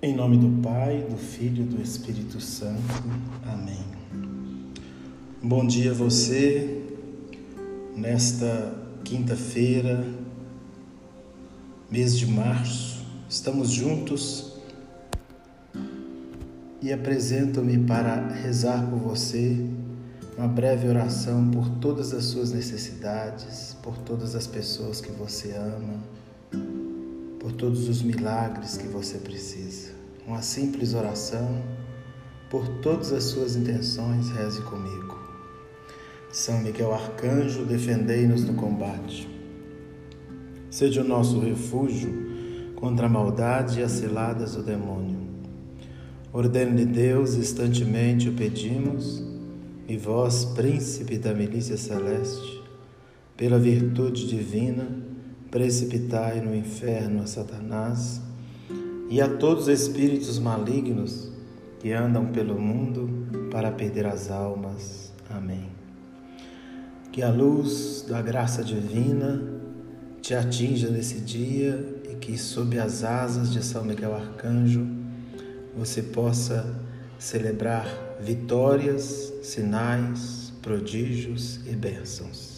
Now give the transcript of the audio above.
Em nome do Pai, do Filho e do Espírito Santo. Amém. Bom dia a você nesta quinta-feira, mês de março. Estamos juntos e apresento-me para rezar por você uma breve oração por todas as suas necessidades, por todas as pessoas que você ama, por todos os milagres que você precisa. Uma simples oração por todas as suas intenções, reze comigo. São Miguel Arcanjo, defendei-nos no combate. Seja o nosso refúgio contra a maldade e as ciladas do demônio. Ordene de Deus, instantemente o pedimos e vós, príncipe da milícia celeste, pela virtude divina, precipitai no inferno a Satanás e a todos os espíritos malignos que andam pelo mundo para perder as almas. Amém. Que a luz da graça divina te atinja nesse dia e que, sob as asas de São Miguel Arcanjo, você possa celebrar vitórias, sinais, prodígios e bênçãos.